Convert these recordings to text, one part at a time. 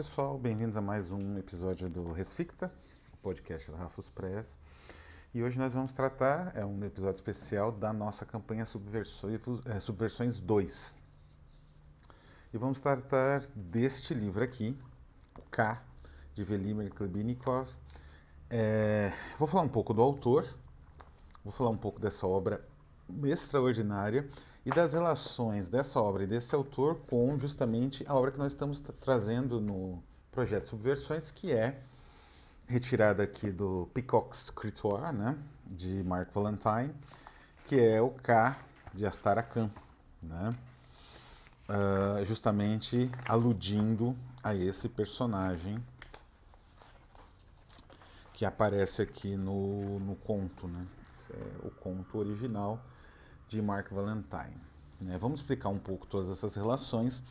pessoal, bem-vindos a mais um episódio do Resficta, o podcast da Rafus Press. E hoje nós vamos tratar, é um episódio especial da nossa campanha Subversões, é, Subversões 2. E vamos tratar deste livro aqui, K, de Velimir Klebinikov. É, vou falar um pouco do autor, vou falar um pouco dessa obra extraordinária e das relações dessa obra e desse autor com justamente a obra que nós estamos trazendo no projeto Subversões, que é retirada aqui do Peacock's Scritoire, né, de Mark Valentine, que é o K de Astaracan, né, uh, justamente aludindo a esse personagem que aparece aqui no, no conto, né, é o conto original de Mark Valentine. Né? Vamos explicar um pouco todas essas relações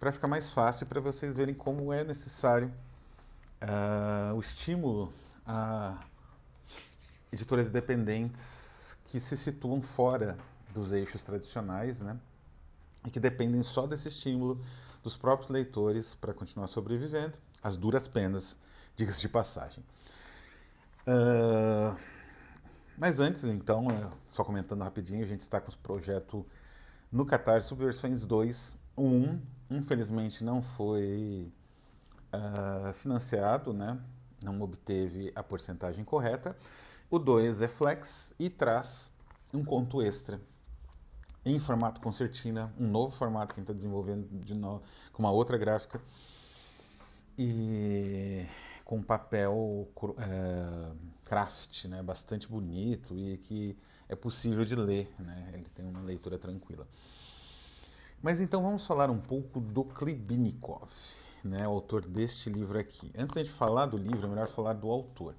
para ficar mais fácil para vocês verem como é necessário uh, o estímulo a editoras independentes que se situam fora dos eixos tradicionais, né? E que dependem só desse estímulo dos próprios leitores para continuar sobrevivendo, as duras penas, diga-se de passagem. Uh, mas antes, então, é, só comentando rapidinho, a gente está com o projeto no Catar Subversões 2. O 1, infelizmente, não foi uh, financiado, né? não obteve a porcentagem correta. O 2 é flex e traz um conto extra em formato concertina, um novo formato que a gente está desenvolvendo de novo, com uma outra gráfica. E com papel é, craft, né, bastante bonito e que é possível de ler, né, ele tem uma leitura tranquila. Mas então vamos falar um pouco do Klibinikov, né, autor deste livro aqui. Antes de falar do livro, é melhor falar do autor.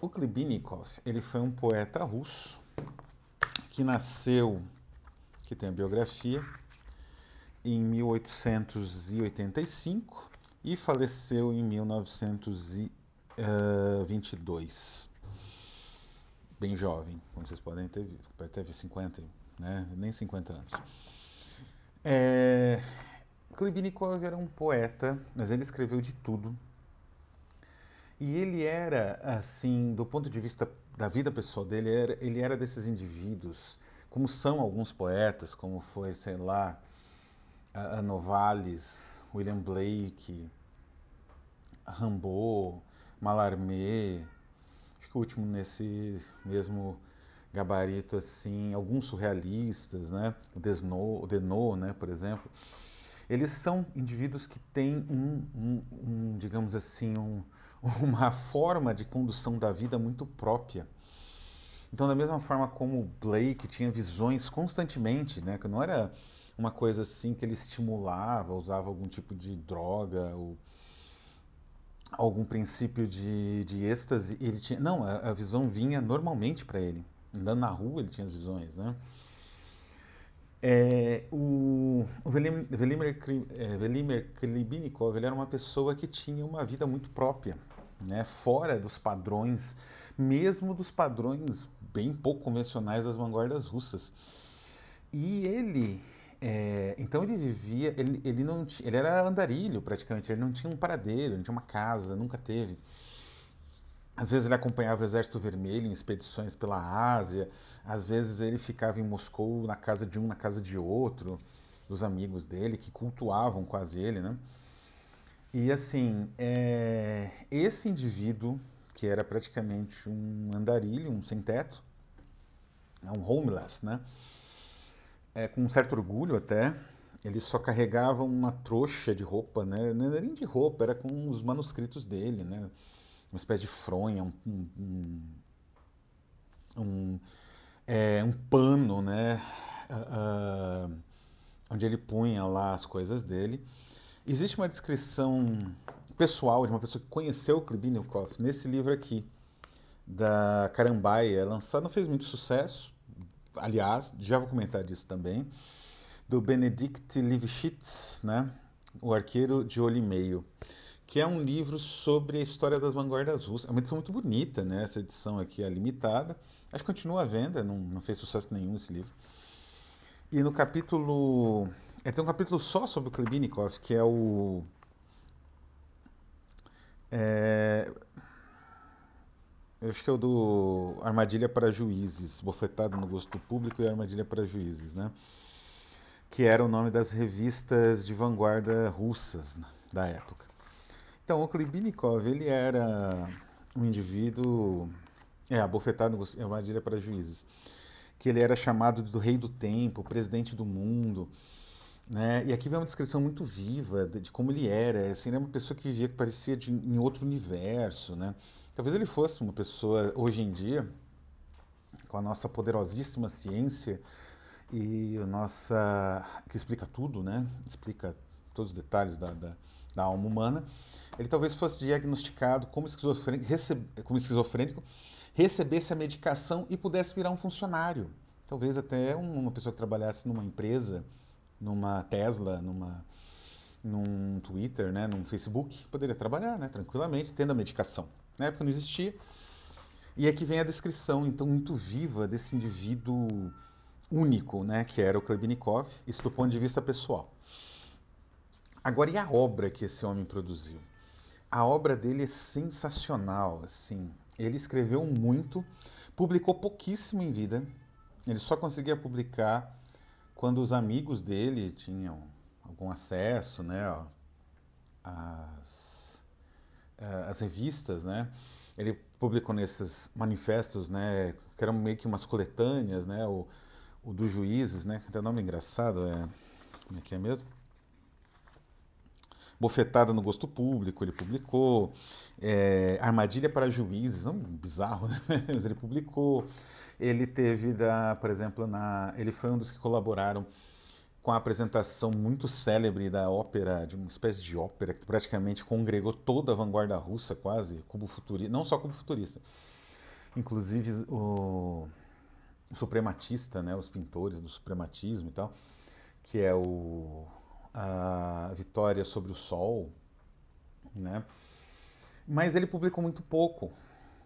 O Klibinikov, ele foi um poeta russo que nasceu, que tem a biografia, em 1885 e faleceu em 1922. Bem jovem, como vocês podem ter visto, teve 50, né? nem 50 anos. É, Klibinikov era um poeta, mas ele escreveu de tudo. E ele era, assim, do ponto de vista da vida pessoal dele, ele era, ele era desses indivíduos, como são alguns poetas, como foi, sei lá, a, a William Blake, Rimbaud, Mallarmé, acho que o último nesse mesmo gabarito assim, alguns surrealistas, né? O Desno, o Denot, né, por exemplo. Eles são indivíduos que têm um, um, um digamos assim, um, uma forma de condução da vida muito própria. Então, da mesma forma como Blake tinha visões constantemente, né, que não era uma coisa assim que ele estimulava, usava algum tipo de droga ou algum princípio de, de êxtase, ele tinha, não, a, a visão vinha normalmente para ele. Andando na rua ele tinha as visões, né? É, o, Velimir, Velimir, é, Velimir Klibinikov ele era uma pessoa que tinha uma vida muito própria, né? fora dos padrões, mesmo dos padrões bem pouco convencionais das vanguardas russas. E ele é, então ele vivia, ele, ele não ele era andarilho praticamente, ele não tinha um paradeiro, não tinha uma casa, nunca teve. Às vezes ele acompanhava o Exército Vermelho em expedições pela Ásia, às vezes ele ficava em Moscou na casa de um, na casa de outro, dos amigos dele que cultuavam quase ele, né? E assim, é, esse indivíduo, que era praticamente um andarilho, um sem-teto, um homeless, né? É, com um certo orgulho até, ele só carregava uma trouxa de roupa, né? Não era nem de roupa, era com os manuscritos dele, né? Uma espécie de fronha, um, um, um, é, um pano, né? Uh, onde ele punha lá as coisas dele. Existe uma descrição pessoal de uma pessoa que conheceu o Klibinikov nesse livro aqui, da Carambaia, lançado, não fez muito sucesso, aliás, já vou comentar disso também, do Benedict Lifshitz, né? O Arqueiro de Olho e Meio, que é um livro sobre a história das vanguardas russas. É uma edição muito bonita, né? Essa edição aqui é limitada. Acho que continua à venda, não, não fez sucesso nenhum esse livro. E no capítulo. É, tem um capítulo só sobre o Klebinikov, que é o. É, acho que é o do Armadilha para Juízes, Bofetado no Gosto do Público e Armadilha para Juízes, né? Que era o nome das revistas de vanguarda russas né, da época. Então, o Klibinikov, ele era um indivíduo, é, abofetado no Armadilha para Juízes, que ele era chamado do rei do tempo, presidente do mundo, né? E aqui vem uma descrição muito viva de, de como ele era, assim, ele era uma pessoa que vivia que parecia de, em outro universo, né? Talvez ele fosse uma pessoa, hoje em dia, com a nossa poderosíssima ciência e a nossa. que explica tudo, né? Explica todos os detalhes da, da, da alma humana. Ele talvez fosse diagnosticado como esquizofrênico, recebe, como esquizofrênico, recebesse a medicação e pudesse virar um funcionário. Talvez até uma pessoa que trabalhasse numa empresa, numa Tesla, numa, num Twitter, né, num Facebook, poderia trabalhar né, tranquilamente, tendo a medicação. Na época não existia. E aqui vem a descrição, então, muito viva desse indivíduo único, né, que era o Klebinikov, isso do ponto de vista pessoal. Agora, e a obra que esse homem produziu? A obra dele é sensacional, assim. Ele escreveu muito, publicou pouquíssimo em vida. Ele só conseguia publicar quando os amigos dele tinham algum acesso, né, às uh, as revistas, né? Ele publicou nesses manifestos, né? Que eram meio que umas coletâneas, né? O, o dos juízes, né? Tem nome engraçado, é... Como é que é mesmo? Bofetada no Gosto Público, ele publicou. É, Armadilha para Juízes, não bizarro, né? Mas ele publicou. Ele teve, da, por exemplo, na, ele foi um dos que colaboraram com a apresentação muito célebre da ópera, de uma espécie de ópera que praticamente congregou toda a vanguarda russa, quase, cubo futurista, não só cubo futurista, inclusive o, o suprematista, né, os pintores do suprematismo e tal, que é o a Vitória sobre o Sol, né? Mas ele publicou muito pouco,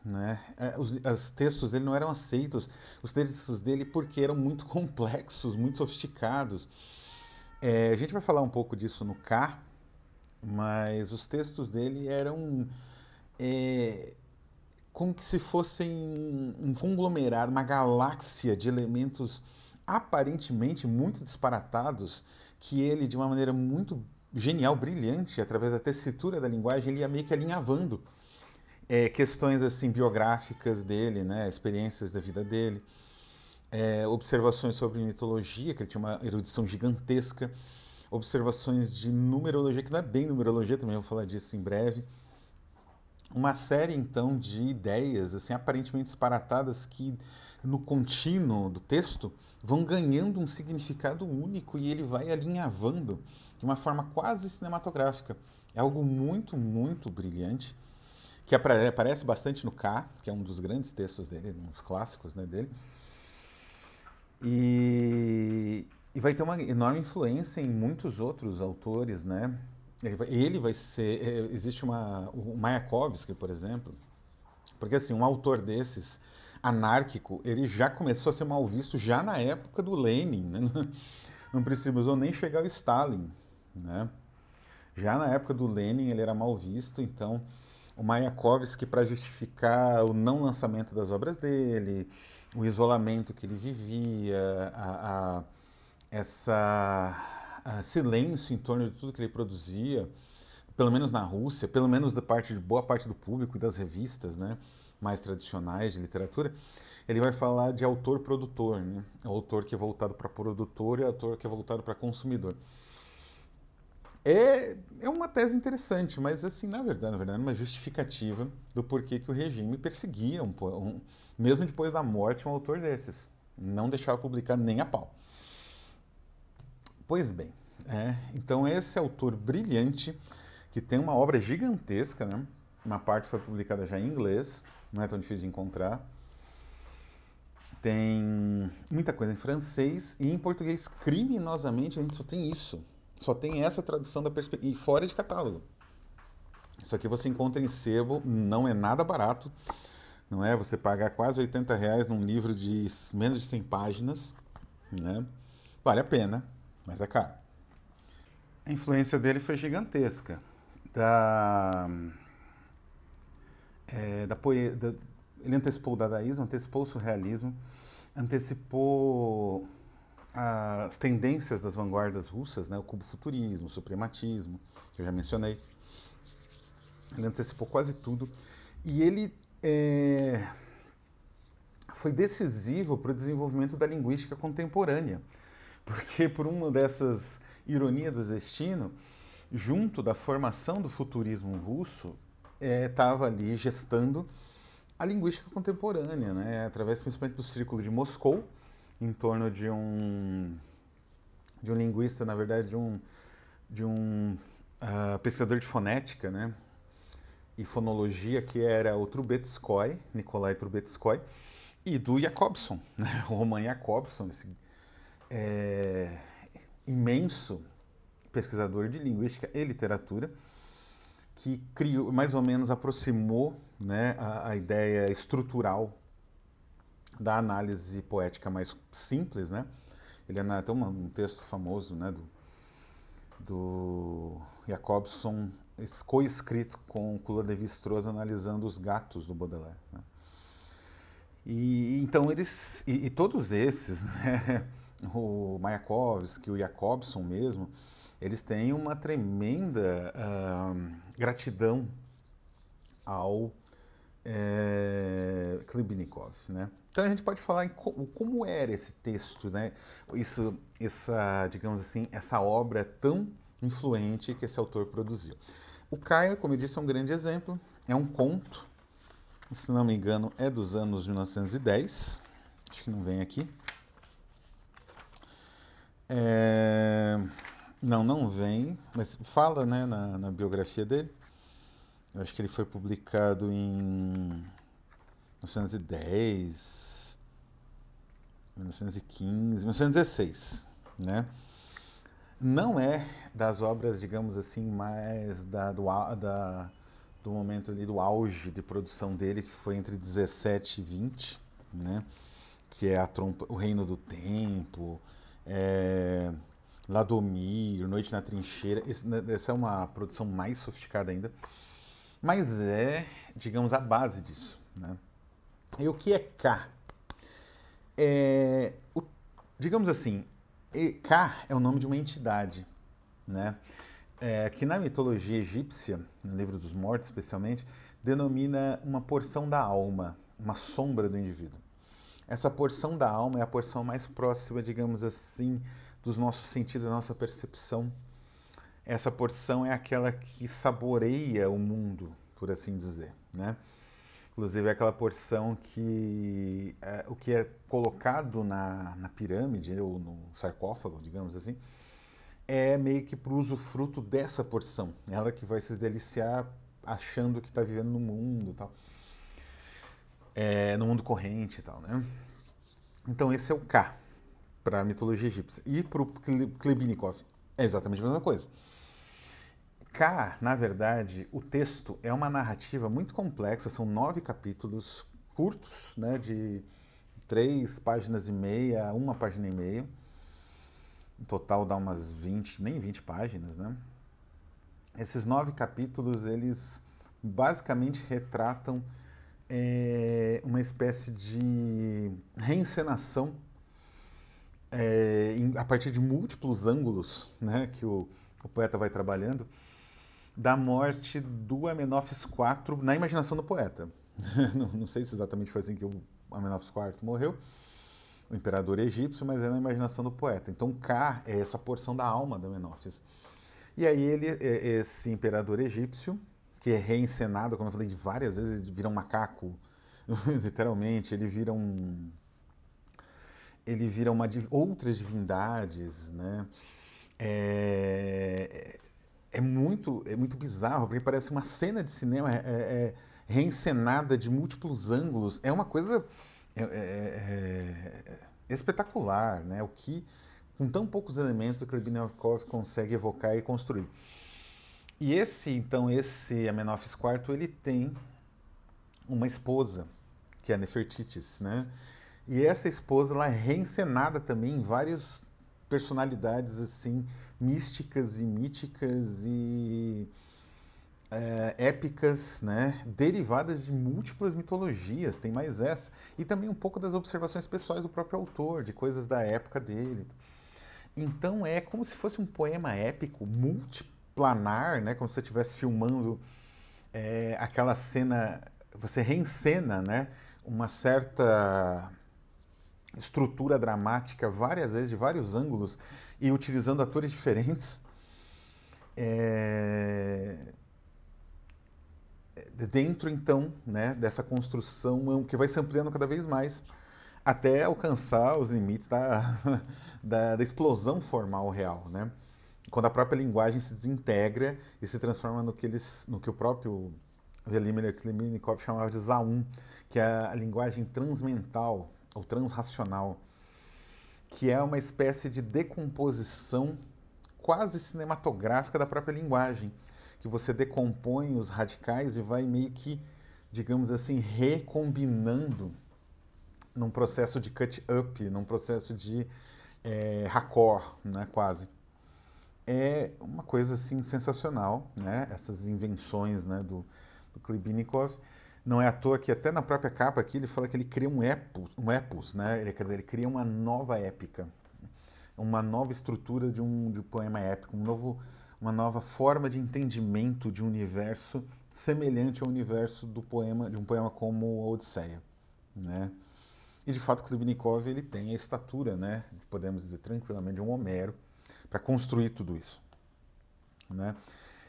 né? É, os, os textos dele não eram aceitos, os textos dele porque eram muito complexos, muito sofisticados. É, a gente vai falar um pouco disso no K, mas os textos dele eram é, como que se fossem um conglomerado, uma galáxia de elementos aparentemente muito disparatados que ele, de uma maneira muito genial, brilhante, através da tessitura da linguagem, ele ia meio que alinhavando é, questões assim biográficas dele, né, experiências da vida dele, é, observações sobre mitologia, que ele tinha uma erudição gigantesca, observações de numerologia, que não é bem numerologia, também vou falar disso em breve. Uma série, então, de ideias, assim, aparentemente disparatadas, que no contínuo do texto vão ganhando um significado único e ele vai alinhavando de uma forma quase cinematográfica. É algo muito, muito brilhante que aparece bastante no K, que é um dos grandes textos dele, um dos clássicos né, dele. E, e vai ter uma enorme influência em muitos outros autores, né? Ele vai, ele vai ser, é, existe uma, o Mayakovsky, por exemplo, porque assim, um autor desses, anárquico, ele já começou a ser mal visto já na época do Lenin, né? não precisou nem chegar ao Stalin, né? Já na época do Lenin ele era mal visto, então o Mayakovsky para justificar o não lançamento das obras dele, o isolamento que ele vivia, a, a essa a silêncio em torno de tudo que ele produzia, pelo menos na Rússia, pelo menos da parte de boa parte do público e das revistas, né, mais tradicionais de literatura, ele vai falar de autor-produtor, né? Autor que é voltado para produtor e autor que é voltado para consumidor. É, é uma tese interessante, mas assim, na verdade, na verdade, uma justificativa do porquê que o regime perseguia, um, um, mesmo depois da morte, um autor desses. Não deixava publicar nem a pau. Pois bem, é, então esse autor brilhante, que tem uma obra gigantesca, né? uma parte foi publicada já em inglês, não é tão difícil de encontrar. Tem muita coisa em francês e em português, criminosamente, a gente só tem isso. Só tem essa tradução da perspectiva. E fora de catálogo. Isso aqui você encontra em sebo, não é nada barato. Não é? Você pagar quase 80 reais num livro de menos de 100 páginas. Né? Vale a pena, mas é caro. A influência dele foi gigantesca. Da... é, da, da, ele antecipou o dadaísmo, antecipou o surrealismo, antecipou as tendências das vanguardas russas, né, o cubo-futurismo, o suprematismo, que eu já mencionei. Ele antecipou quase tudo. E ele é, foi decisivo para o desenvolvimento da linguística contemporânea, porque por uma dessas ironias do destino, junto da formação do futurismo russo, estava é, ali gestando a linguística contemporânea, né? através principalmente do Círculo de Moscou, em torno de um de um linguista, na verdade, de um de um uh, pesquisador de fonética, né? E fonologia que era o Trubetskoy, Nikolai Trubetskoy, e do Jacobson, né? o Roman Jacobson, esse é, imenso pesquisador de linguística e literatura, que criou, mais ou menos aproximou né, a, a ideia estrutural da análise poética mais simples, né? Ele é tem um texto famoso, né, do, do Jacobson, co-escrito com Kula Levi-Strauss analisando os gatos do Baudelaire. Né? E então eles e, e todos esses, né, o Mayakovsky, o Jacobson mesmo, eles têm uma tremenda uh, gratidão ao é, Klebnikov, né? Então a gente pode falar em co como era esse texto, né? Isso, essa, digamos assim, essa obra tão influente que esse autor produziu. O Caio, como eu disse, é um grande exemplo. É um conto, se não me engano, é dos anos 1910. Acho que não vem aqui. É... Não, não vem, mas fala né, na, na biografia dele. Eu acho que ele foi publicado em 1910, 1915, 1916, né? Não é das obras, digamos assim, mais da, do, da, do momento ali do auge de produção dele, que foi entre 17 e 20, né? Que é a trompa, o Reino do Tempo, é, Ladomir, Noite na Trincheira. Né, essa é uma produção mais sofisticada ainda mas é, digamos, a base disso. Né? E o que é K? É, o, digamos assim, K é o nome de uma entidade, né? É, que na mitologia egípcia, no livro dos mortos especialmente, denomina uma porção da alma, uma sombra do indivíduo. Essa porção da alma é a porção mais próxima, digamos assim, dos nossos sentidos, da nossa percepção essa porção é aquela que saboreia o mundo, por assim dizer, né? Inclusive é aquela porção que é, o que é colocado na, na pirâmide ou no sarcófago, digamos assim, é meio que para o usufruto dessa porção. Ela que vai se deliciar achando que está vivendo no mundo, tal, é, no mundo corrente e tal, né? Então esse é o K para a mitologia egípcia e para o Klebinikov é exatamente a mesma coisa. Cá, na verdade, o texto é uma narrativa muito complexa, são nove capítulos curtos, né, de três páginas e meia, uma página e meia. No total dá umas 20, nem 20 páginas, né? Esses nove capítulos, eles basicamente retratam é, uma espécie de reencenação é, em, a partir de múltiplos ângulos né, que o, o poeta vai trabalhando da morte do Amenófis IV na imaginação do poeta. não, não, sei se exatamente foi assim que o Amenófis IV morreu, o imperador egípcio, mas é na imaginação do poeta. Então K é essa porção da alma do Amenófis. E aí ele, esse imperador egípcio, que é reencenado, como eu falei várias vezes, ele vira um macaco, literalmente, ele vira um ele vira uma outras divindades, né? É, é muito, é muito bizarro, porque parece uma cena de cinema é, é, é reencenada de múltiplos ângulos. É uma coisa é, é, é, espetacular, né? O que, com tão poucos elementos, o Klebnikov consegue evocar e construir. E esse, então, esse Amenófis IV, ele tem uma esposa, que é a Nefertitis, né? E essa esposa, ela é reencenada também em várias personalidades, assim, místicas e míticas e é, épicas, né, derivadas de múltiplas mitologias, tem mais essa, e também um pouco das observações pessoais do próprio autor, de coisas da época dele. Então é como se fosse um poema épico, multiplanar, né, como se você estivesse filmando é, aquela cena, você reencena, né, uma certa estrutura dramática várias vezes, de vários ângulos, e utilizando atores diferentes. É, dentro então né, dessa construção que vai se ampliando cada vez mais até alcançar os limites da, da, da, explosão formal real, né? Quando a própria linguagem se desintegra e se transforma no que, eles, no que o próprio Vladimir Klimenikov chamava de Zaum, que é a linguagem transmental ou transracional, que é uma espécie de decomposição quase cinematográfica da própria linguagem que você decompõe os radicais e vai meio que, digamos assim, recombinando num processo de cut-up, num processo de é, né, quase. É uma coisa assim sensacional, né? Essas invenções, né, do, do Klibinikov. Não é à toa que até na própria capa aqui ele fala que ele cria um epos, um epos, né? Ele, quer dizer, ele cria uma nova épica, uma nova estrutura de um, de um poema épico, um novo uma nova forma de entendimento de um universo semelhante ao universo do poema de um poema como a Odisseia, né? E de fato Klibnikov ele tem a estatura, né, podemos dizer tranquilamente de um Homero para construir tudo isso, né?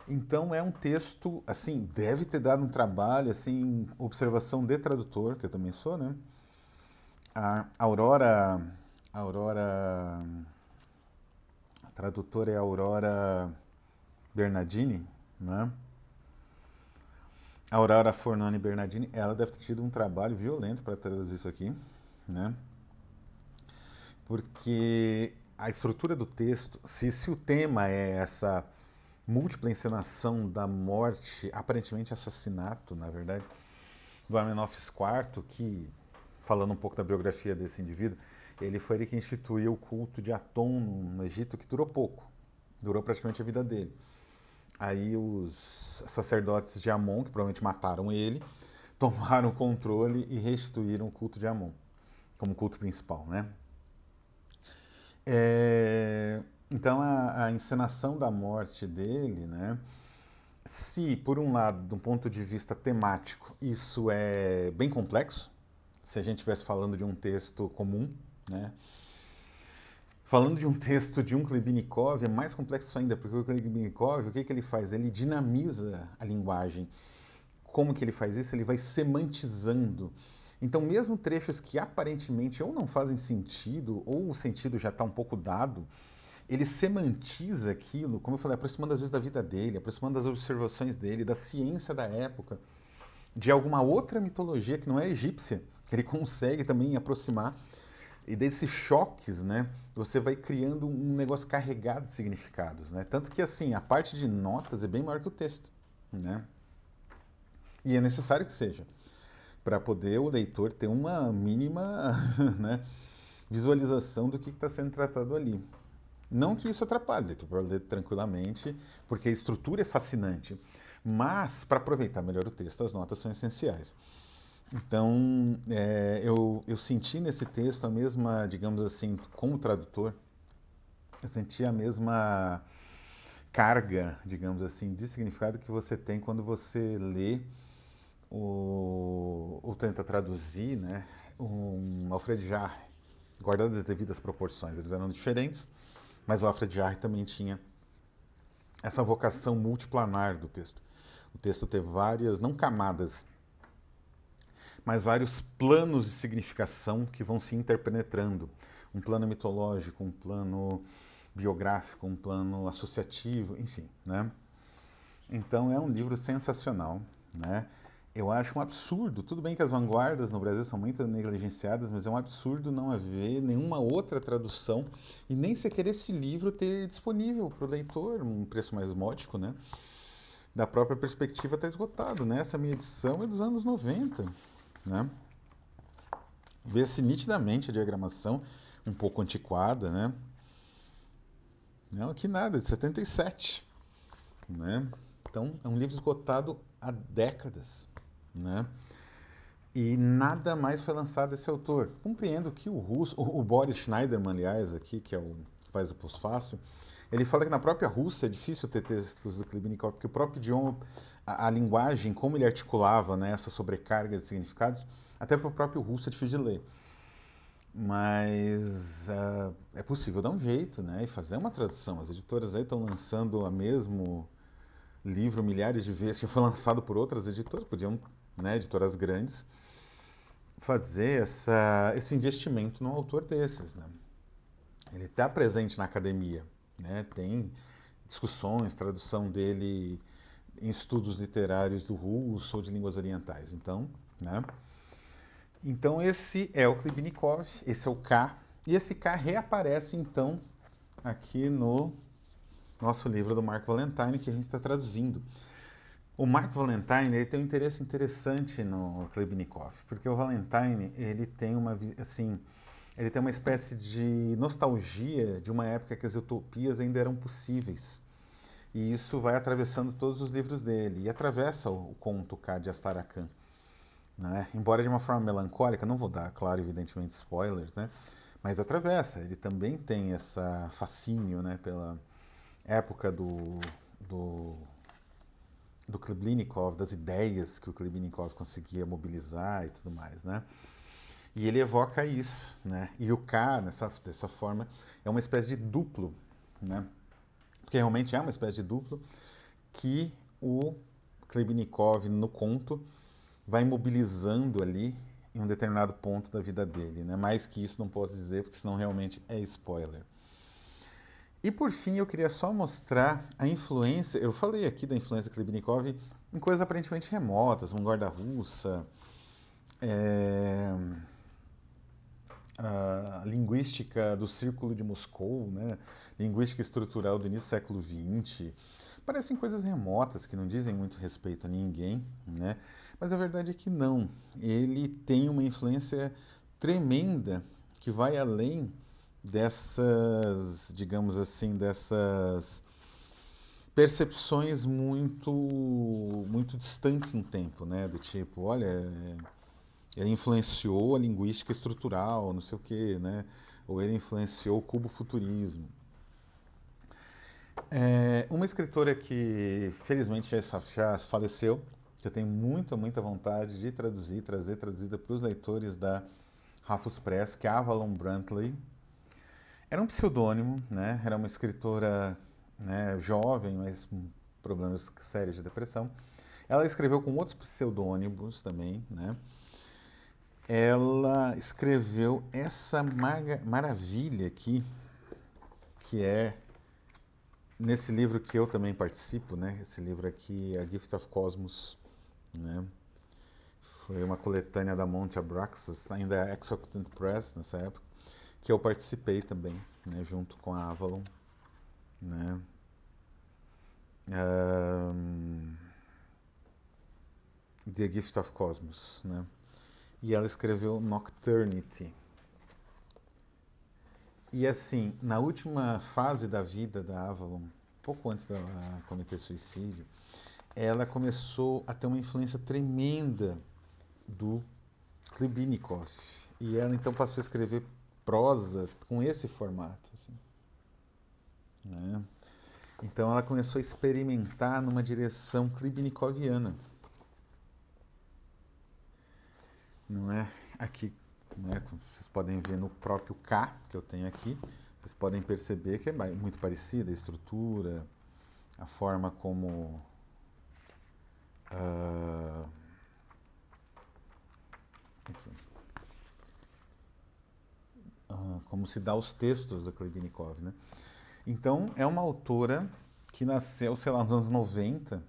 Então é um texto assim deve ter dado um trabalho assim observação de tradutor que eu também sou, né? A Aurora, a Aurora, a tradutora é a Aurora Bernardini, né? A Aurora Fornoni Bernardini, ela deve ter tido um trabalho violento para traduzir isso aqui, né? Porque a estrutura do texto, se, se o tema é essa múltipla encenação da morte, aparentemente assassinato, na verdade, do Amenófis IV, que, falando um pouco da biografia desse indivíduo, ele foi ele que instituiu o culto de Atom no Egito, que durou pouco, durou praticamente a vida dele. Aí os sacerdotes de Amon, que provavelmente mataram ele, tomaram o controle e restituíram o culto de Amon como culto principal, né? É, então a, a, encenação da morte dele, né? Se por um lado, do ponto de vista temático, isso é bem complexo, se a gente estivesse falando de um texto comum, né? Falando de um texto de um Klebinikov, é mais complexo ainda, porque o Klebinikov, o que, que ele faz? Ele dinamiza a linguagem. Como que ele faz isso? Ele vai semantizando. Então, mesmo trechos que aparentemente ou não fazem sentido, ou o sentido já está um pouco dado, ele semantiza aquilo, como eu falei, aproximando às vezes da vida dele, aproximando das observações dele, da ciência da época, de alguma outra mitologia que não é egípcia, que ele consegue também aproximar e desses choques, né, você vai criando um negócio carregado de significados, né? Tanto que assim, a parte de notas é bem maior que o texto, né? E é necessário que seja para poder o leitor ter uma mínima, né, visualização do que está sendo tratado ali. Não que isso atrapalhe, leitor pode ler tranquilamente, porque a estrutura é fascinante. Mas, para aproveitar melhor o texto, as notas são essenciais. Então, é, eu, eu senti nesse texto a mesma, digamos assim, como tradutor, eu senti a mesma carga, digamos assim, de significado que você tem quando você lê o, ou tenta traduzir, né, um Alfred Jarre, guardando as devidas proporções. Eles eram diferentes, mas o Alfred Jarre também tinha essa vocação multiplanar do texto. O texto ter várias, não camadas, mas vários planos de significação que vão se interpenetrando. Um plano mitológico, um plano biográfico, um plano associativo, enfim, né? Então é um livro sensacional, né? Eu acho um absurdo, tudo bem que as vanguardas no Brasil são muito negligenciadas, mas é um absurdo não haver nenhuma outra tradução e nem sequer esse livro ter disponível para o leitor, um preço mais módico, né? Da própria perspectiva está esgotado, né? Essa minha edição é dos anos 90, né? Vê-se nitidamente a diagramação um pouco antiquada, né? Não, que nada, de 77, né? Então, é um livro esgotado há décadas, né? E nada mais foi lançado desse autor. Compreendo que o russo, o, Boris Schneiderman, aliás, aqui, que é o faz o pós-fácil, ele fala que na própria Rússia é difícil ter textos do Klebnikov, porque o próprio idioma, a, a linguagem, como ele articulava né, essa sobrecarga de significados, até para o próprio russo é difícil de ler. Mas uh, é possível dar um jeito né, e fazer uma tradução. As editoras aí estão lançando o mesmo livro milhares de vezes que foi lançado por outras editoras, podiam, né, editoras grandes, fazer essa, esse investimento num autor desses. Né? Ele está presente na academia, né? tem discussões, tradução dele em estudos literários do russo ou de línguas orientais. Então, né? então esse é o Klibnikov, esse é o K, e esse K reaparece então aqui no nosso livro do Mark Valentine que a gente está traduzindo. O Mark Valentine ele tem um interesse interessante no Klebnikov, porque o Valentine ele tem uma assim ele tem uma espécie de nostalgia de uma época que as utopias ainda eram possíveis. E isso vai atravessando todos os livros dele e atravessa o, o conto K de Astarakan. Né? Embora de uma forma melancólica, não vou dar, claro, evidentemente, spoilers, né? mas atravessa. Ele também tem essa fascínio né, pela época do, do do Kleblinikov, das ideias que o Kleblinikov conseguia mobilizar e tudo mais, né? E ele evoca isso, né? E o K, nessa, dessa forma, é uma espécie de duplo, né? Porque realmente é uma espécie de duplo que o Kleblinikov, no conto, vai mobilizando ali em um determinado ponto da vida dele, né? Mais que isso não posso dizer, porque senão realmente é spoiler. E por fim, eu queria só mostrar a influência. Eu falei aqui da influência Klebnikov em coisas aparentemente remotas, vanguarda russa, é, a linguística do Círculo de Moscou, né? linguística estrutural do início do século XX. Parecem coisas remotas que não dizem muito respeito a ninguém, né? mas a verdade é que não. Ele tem uma influência tremenda que vai além dessas, digamos assim, dessas percepções muito muito distantes no tempo, né? Do tipo, olha, ele influenciou a linguística estrutural, não sei o quê, né? Ou ele influenciou o cubo-futurismo. É, uma escritora que felizmente já, já faleceu, que eu tenho muita, muita vontade de traduzir, trazer traduzida para os leitores da Rafus Press, que é Avalon Brantley, era um pseudônimo, né? Era uma escritora né, jovem, mas com problemas sérios de depressão. Ela escreveu com outros pseudônimos também, né? Ela escreveu essa maravilha aqui, que é nesse livro que eu também participo, né? Esse livro aqui, A Gift of Cosmos, né? Foi uma coletânea da Monte Abraxas, ainda é Exoctant Press nessa época que eu participei também, né, junto com a Avalon, né. Um, The Gift of Cosmos, né. E ela escreveu Nocturnity. E assim, na última fase da vida da Avalon, pouco antes dela cometer suicídio, ela começou a ter uma influência tremenda do Klibinikov. E ela então passou a escrever prosa com esse formato. Assim. Né? Então ela começou a experimentar numa direção klibnikoviana. Não é? Aqui, né, vocês podem ver no próprio K que eu tenho aqui, vocês podem perceber que é muito parecida a estrutura, a forma como. Uh, aqui como se dá os textos da Klebinikov, né? Então, é uma autora que nasceu, sei lá, nos anos 90,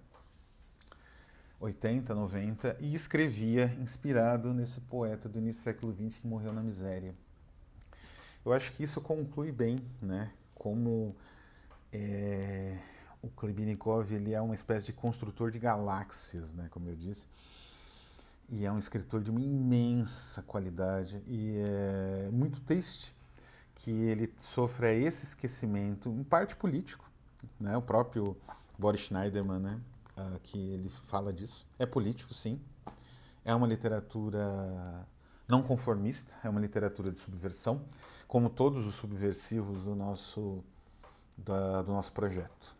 80, 90, e escrevia inspirado nesse poeta do início do século XX que morreu na miséria. Eu acho que isso conclui bem, né? Como é, o Klebinikov ele é uma espécie de construtor de galáxias, né? Como eu disse e é um escritor de uma imensa qualidade e é muito triste que ele sofra esse esquecimento, em parte político, né? O próprio Boris Schneiderman, né? uh, que ele fala disso. É político, sim. É uma literatura não conformista, é uma literatura de subversão, como todos os subversivos do nosso, da, do nosso projeto.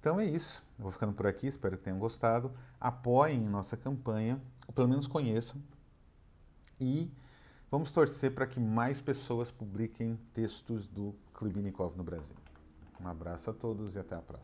Então é isso. Eu vou ficando por aqui, espero que tenham gostado. Apoiem nossa campanha, ou pelo menos conheçam. E vamos torcer para que mais pessoas publiquem textos do Klibinikov no Brasil. Um abraço a todos e até a próxima.